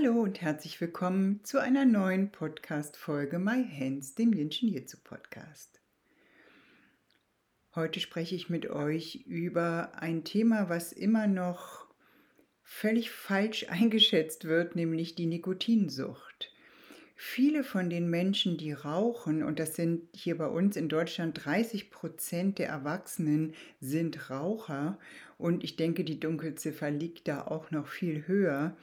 Hallo und herzlich willkommen zu einer neuen Podcast-Folge My Hands, dem Jinshin Jitsu Podcast. Heute spreche ich mit euch über ein Thema, was immer noch völlig falsch eingeschätzt wird, nämlich die Nikotinsucht. Viele von den Menschen, die rauchen, und das sind hier bei uns in Deutschland 30 Prozent der Erwachsenen, sind Raucher. Und ich denke, die Dunkelziffer liegt da auch noch viel höher.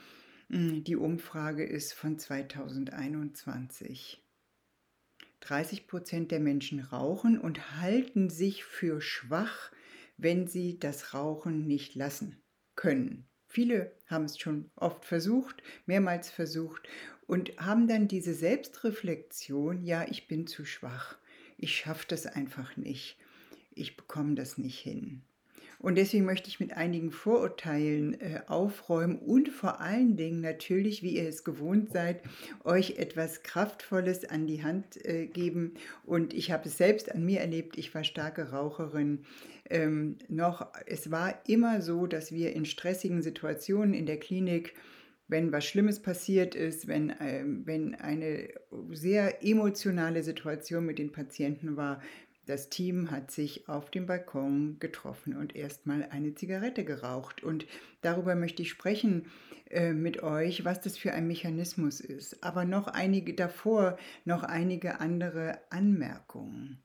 Hm, die Umfrage ist von 2021. 30 Prozent der Menschen rauchen und halten sich für schwach, wenn sie das Rauchen nicht lassen können. Viele haben es schon oft versucht, mehrmals versucht und haben dann diese Selbstreflexion, ja, ich bin zu schwach, ich schaffe das einfach nicht, ich bekomme das nicht hin. Und deswegen möchte ich mit einigen Vorurteilen äh, aufräumen und vor allen Dingen natürlich, wie ihr es gewohnt seid, euch etwas Kraftvolles an die Hand äh, geben. Und ich habe es selbst an mir erlebt. Ich war starke Raucherin. Ähm, noch, es war immer so, dass wir in stressigen Situationen in der Klinik wenn was Schlimmes passiert ist, wenn, äh, wenn eine sehr emotionale Situation mit den Patienten war, das Team hat sich auf dem Balkon getroffen und erstmal eine Zigarette geraucht. Und darüber möchte ich sprechen äh, mit euch, was das für ein Mechanismus ist. Aber noch einige davor, noch einige andere Anmerkungen.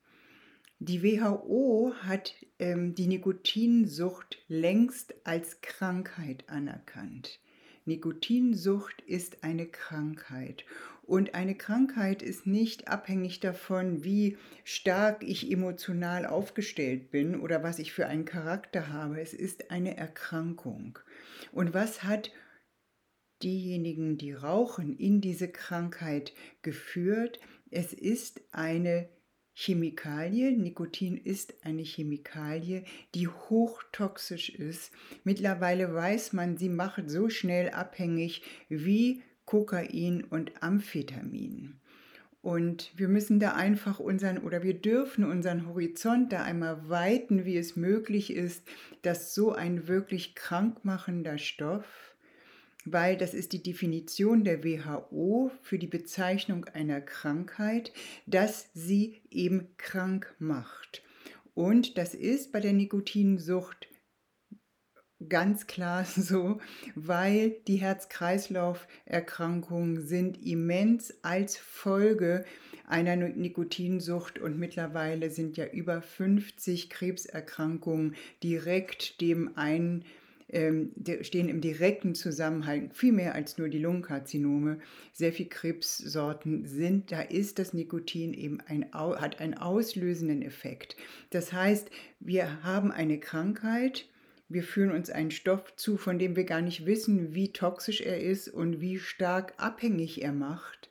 Die WHO hat ähm, die Nikotinsucht längst als Krankheit anerkannt. Nikotinsucht ist eine Krankheit und eine Krankheit ist nicht abhängig davon, wie stark ich emotional aufgestellt bin oder was ich für einen Charakter habe. Es ist eine Erkrankung. Und was hat diejenigen, die rauchen, in diese Krankheit geführt? Es ist eine Chemikalie. Nikotin ist eine Chemikalie, die hochtoxisch ist. Mittlerweile weiß man, sie macht so schnell abhängig wie Kokain und Amphetamin. Und wir müssen da einfach unseren oder wir dürfen unseren Horizont da einmal weiten, wie es möglich ist, dass so ein wirklich krankmachender Stoff, weil das ist die Definition der WHO für die Bezeichnung einer Krankheit, dass sie eben krank macht. Und das ist bei der Nikotinsucht ganz klar so, weil die Herz-Kreislauf-Erkrankungen sind immens als Folge einer Nikotinsucht und mittlerweile sind ja über 50 Krebserkrankungen direkt dem ein ähm, stehen im direkten Zusammenhang, viel mehr als nur die Lungenkarzinome. Sehr viele Krebssorten sind, da ist das Nikotin eben ein, hat einen auslösenden Effekt. Das heißt, wir haben eine Krankheit, wir führen uns einen Stoff zu, von dem wir gar nicht wissen, wie toxisch er ist und wie stark abhängig er macht.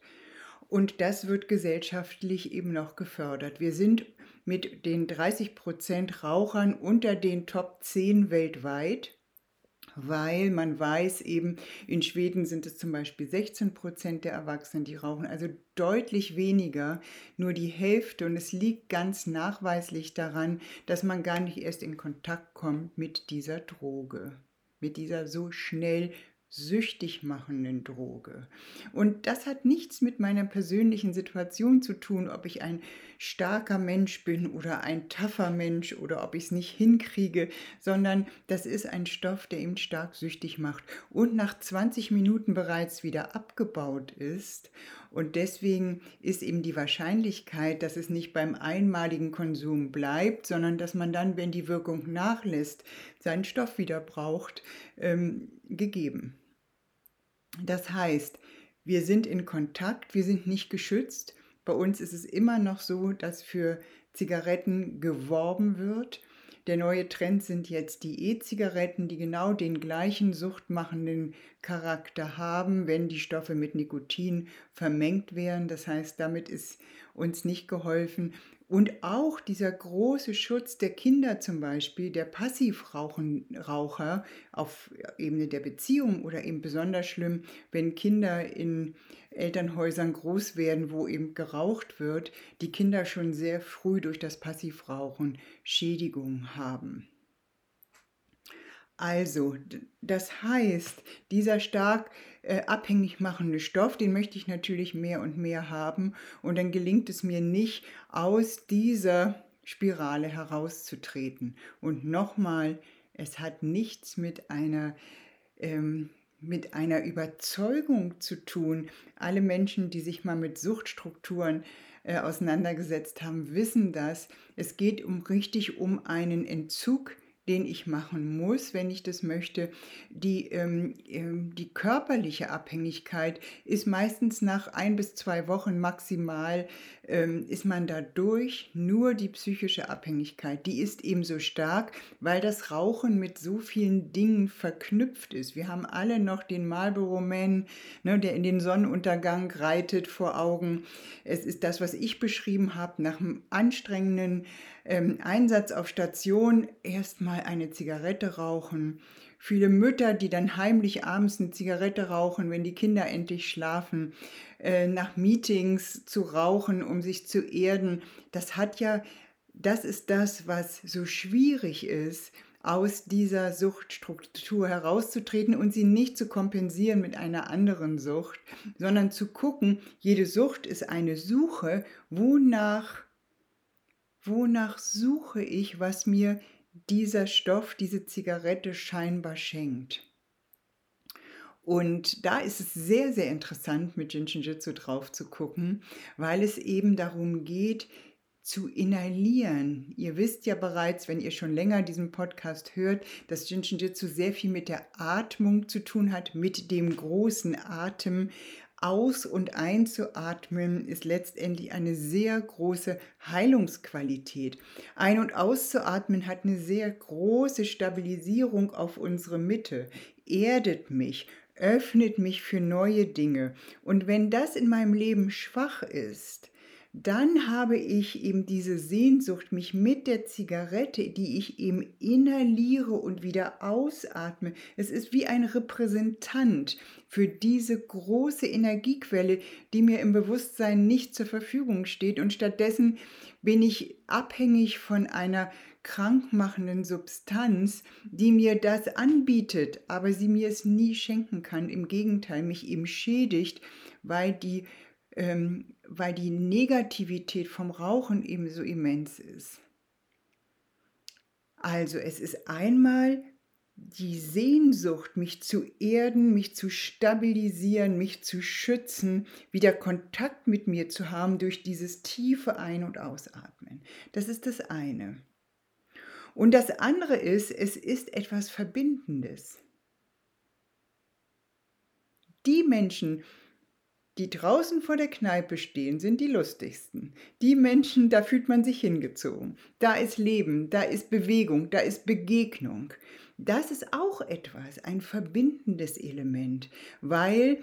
Und das wird gesellschaftlich eben noch gefördert. Wir sind mit den 30 Prozent Rauchern unter den Top 10 weltweit weil man weiß eben, in Schweden sind es zum Beispiel 16 Prozent der Erwachsenen, die rauchen, also deutlich weniger, nur die Hälfte. Und es liegt ganz nachweislich daran, dass man gar nicht erst in Kontakt kommt mit dieser Droge, mit dieser so schnell süchtig machenden Droge. Und das hat nichts mit meiner persönlichen Situation zu tun, ob ich ein starker Mensch bin oder ein taffer Mensch oder ob ich es nicht hinkriege, sondern das ist ein Stoff, der eben stark süchtig macht und nach 20 Minuten bereits wieder abgebaut ist. Und deswegen ist eben die Wahrscheinlichkeit, dass es nicht beim einmaligen Konsum bleibt, sondern dass man dann, wenn die Wirkung nachlässt, seinen Stoff wieder braucht, ähm, gegeben. Das heißt, wir sind in Kontakt, wir sind nicht geschützt. Bei uns ist es immer noch so, dass für Zigaretten geworben wird. Der neue Trend sind jetzt die E-Zigaretten, die genau den gleichen suchtmachenden Charakter haben, wenn die Stoffe mit Nikotin vermengt werden. Das heißt, damit ist uns nicht geholfen. Und auch dieser große Schutz der Kinder zum Beispiel, der Passivraucher auf Ebene der Beziehung oder eben besonders schlimm, wenn Kinder in Elternhäusern groß werden, wo eben geraucht wird, die Kinder schon sehr früh durch das Passivrauchen Schädigungen haben. Also, das heißt, dieser stark äh, abhängig machende Stoff, den möchte ich natürlich mehr und mehr haben. Und dann gelingt es mir nicht, aus dieser Spirale herauszutreten. Und nochmal, es hat nichts mit einer, ähm, mit einer Überzeugung zu tun. Alle Menschen, die sich mal mit Suchtstrukturen äh, auseinandergesetzt haben, wissen das. Es geht um richtig um einen Entzug den ich machen muss, wenn ich das möchte. Die, ähm, ähm, die körperliche Abhängigkeit ist meistens nach ein bis zwei Wochen maximal, ist man da durch. Nur die psychische Abhängigkeit, die ist eben so stark, weil das Rauchen mit so vielen Dingen verknüpft ist. Wir haben alle noch den Marlboro Man, ne, der in den Sonnenuntergang reitet vor Augen. Es ist das, was ich beschrieben habe, nach einem anstrengenden ähm, Einsatz auf Station erstmal eine Zigarette rauchen. Viele Mütter, die dann heimlich abends eine Zigarette rauchen, wenn die Kinder endlich schlafen, äh, nach Meetings zu rauchen, um sich zu erden, das hat ja, das ist das, was so schwierig ist, aus dieser Suchtstruktur herauszutreten und sie nicht zu kompensieren mit einer anderen Sucht, sondern zu gucken, jede Sucht ist eine Suche, wonach wonach suche ich, was mir dieser Stoff, diese Zigarette scheinbar schenkt. Und da ist es sehr, sehr interessant, mit Jinshinjutsu drauf zu gucken, weil es eben darum geht, zu inhalieren. Ihr wisst ja bereits, wenn ihr schon länger diesen Podcast hört, dass Jinshinjutsu sehr viel mit der Atmung zu tun hat, mit dem großen Atem, aus- und einzuatmen ist letztendlich eine sehr große Heilungsqualität. Ein- und auszuatmen hat eine sehr große Stabilisierung auf unsere Mitte, erdet mich, öffnet mich für neue Dinge. Und wenn das in meinem Leben schwach ist, dann habe ich eben diese Sehnsucht, mich mit der Zigarette, die ich eben inhaliere und wieder ausatme. Es ist wie ein Repräsentant für diese große Energiequelle, die mir im Bewusstsein nicht zur Verfügung steht. Und stattdessen bin ich abhängig von einer krankmachenden Substanz, die mir das anbietet, aber sie mir es nie schenken kann. Im Gegenteil, mich eben schädigt, weil die ähm, weil die Negativität vom Rauchen eben so immens ist. Also es ist einmal die Sehnsucht, mich zu erden, mich zu stabilisieren, mich zu schützen, wieder Kontakt mit mir zu haben durch dieses tiefe Ein- und Ausatmen. Das ist das eine. Und das andere ist, es ist etwas Verbindendes. Die Menschen, die draußen vor der Kneipe stehen, sind die lustigsten. Die Menschen, da fühlt man sich hingezogen. Da ist Leben, da ist Bewegung, da ist Begegnung. Das ist auch etwas, ein verbindendes Element, weil,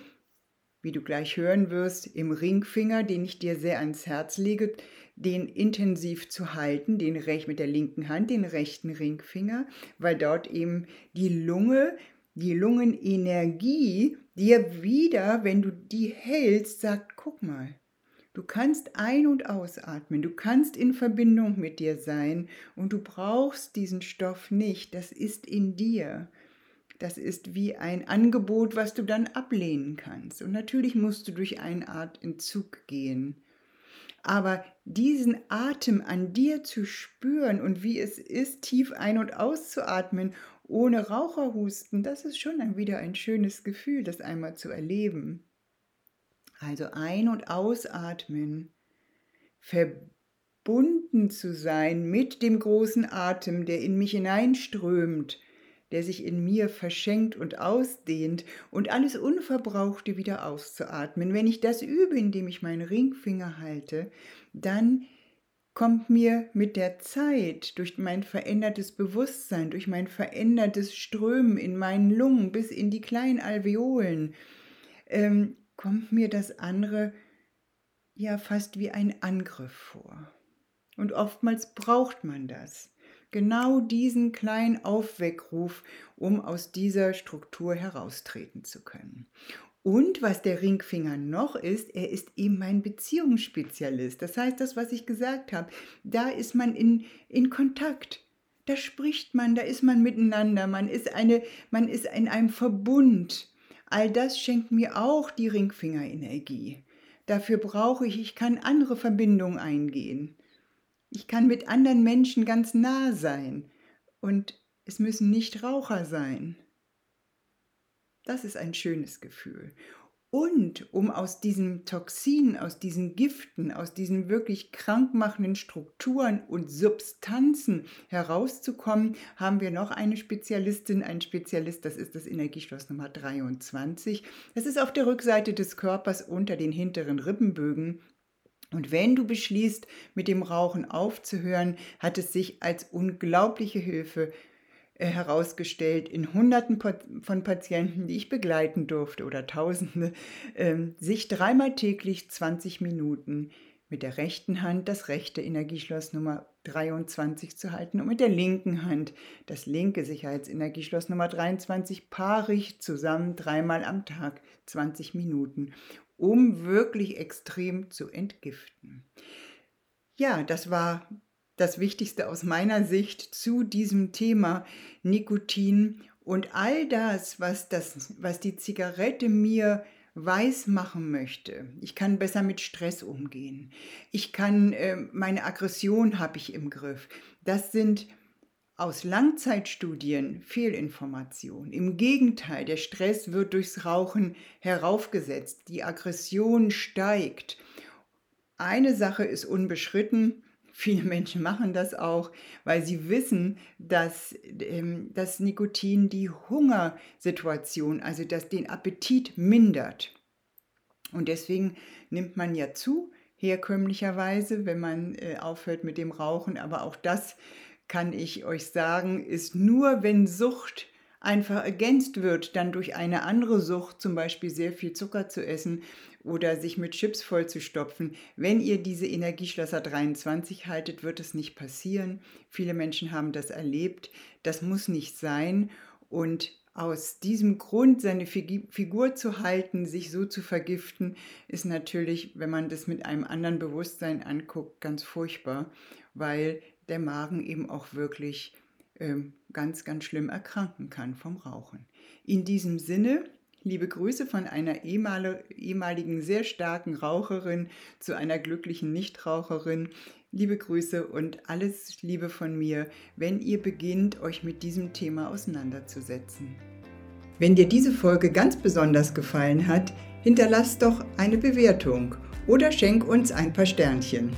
wie du gleich hören wirst, im Ringfinger, den ich dir sehr ans Herz lege, den intensiv zu halten, den recht mit der linken Hand, den rechten Ringfinger, weil dort eben die Lunge, die Lungenenergie dir wieder, wenn du die hältst, sagt, guck mal, du kannst ein- und ausatmen, du kannst in Verbindung mit dir sein und du brauchst diesen Stoff nicht, das ist in dir. Das ist wie ein Angebot, was du dann ablehnen kannst. Und natürlich musst du durch eine Art Entzug gehen. Aber diesen Atem an dir zu spüren und wie es ist, tief ein- und auszuatmen ohne Raucherhusten, das ist schon dann wieder ein schönes Gefühl, das einmal zu erleben. Also ein- und ausatmen, verbunden zu sein mit dem großen Atem, der in mich hineinströmt, der sich in mir verschenkt und ausdehnt und alles Unverbrauchte wieder auszuatmen. Wenn ich das übe, indem ich meinen Ringfinger halte, dann kommt mir mit der Zeit, durch mein verändertes Bewusstsein, durch mein verändertes Strömen in meinen Lungen bis in die kleinen Alveolen, ähm, kommt mir das andere ja fast wie ein Angriff vor. Und oftmals braucht man das. Genau diesen kleinen Aufweckruf, um aus dieser Struktur heraustreten zu können. Und was der Ringfinger noch ist, er ist eben mein Beziehungsspezialist. Das heißt, das, was ich gesagt habe, da ist man in, in Kontakt. Da spricht man, da ist man miteinander, man ist, eine, man ist in einem Verbund. All das schenkt mir auch die Ringfingerenergie. Dafür brauche ich, ich kann andere Verbindungen eingehen. Ich kann mit anderen Menschen ganz nah sein. Und es müssen nicht Raucher sein. Das ist ein schönes Gefühl. Und um aus diesen Toxinen, aus diesen Giften, aus diesen wirklich krankmachenden Strukturen und Substanzen herauszukommen, haben wir noch eine Spezialistin, einen Spezialist, das ist das Energieschloss Nummer 23. Das ist auf der Rückseite des Körpers unter den hinteren Rippenbögen. Und wenn du beschließt, mit dem Rauchen aufzuhören, hat es sich als unglaubliche Hilfe äh, herausgestellt in Hunderten von Patienten, die ich begleiten durfte oder Tausende, ähm, sich dreimal täglich 20 Minuten mit der rechten Hand das rechte Energieschloss Nummer 23 zu halten und mit der linken Hand das linke Sicherheitsenergieschloss Nummer 23 paarig zusammen dreimal am Tag 20 Minuten, um wirklich extrem zu entgiften. Ja, das war das Wichtigste aus meiner Sicht zu diesem Thema Nikotin und all das, was, das, was die Zigarette mir weiß machen möchte. Ich kann besser mit Stress umgehen. Ich kann, äh, meine Aggression habe ich im Griff. Das sind aus Langzeitstudien Fehlinformationen. Im Gegenteil, der Stress wird durchs Rauchen heraufgesetzt. Die Aggression steigt. Eine Sache ist unbeschritten, Viele Menschen machen das auch, weil sie wissen, dass ähm, das Nikotin die Hungersituation, also dass den Appetit mindert. Und deswegen nimmt man ja zu, herkömmlicherweise, wenn man äh, aufhört mit dem Rauchen. Aber auch das kann ich euch sagen, ist nur, wenn Sucht einfach ergänzt wird, dann durch eine andere Sucht, zum Beispiel sehr viel Zucker zu essen oder sich mit Chips vollzustopfen. Wenn ihr diese Energieschlösser 23 haltet, wird es nicht passieren. Viele Menschen haben das erlebt. Das muss nicht sein. Und aus diesem Grund seine Figur zu halten, sich so zu vergiften, ist natürlich, wenn man das mit einem anderen Bewusstsein anguckt, ganz furchtbar, weil der Magen eben auch wirklich ähm, ganz, ganz schlimm erkranken kann vom Rauchen. In diesem Sinne Liebe Grüße von einer ehemaligen sehr starken Raucherin zu einer glücklichen Nichtraucherin. Liebe Grüße und alles Liebe von mir, wenn ihr beginnt, euch mit diesem Thema auseinanderzusetzen. Wenn dir diese Folge ganz besonders gefallen hat, hinterlass doch eine Bewertung oder schenk uns ein paar Sternchen.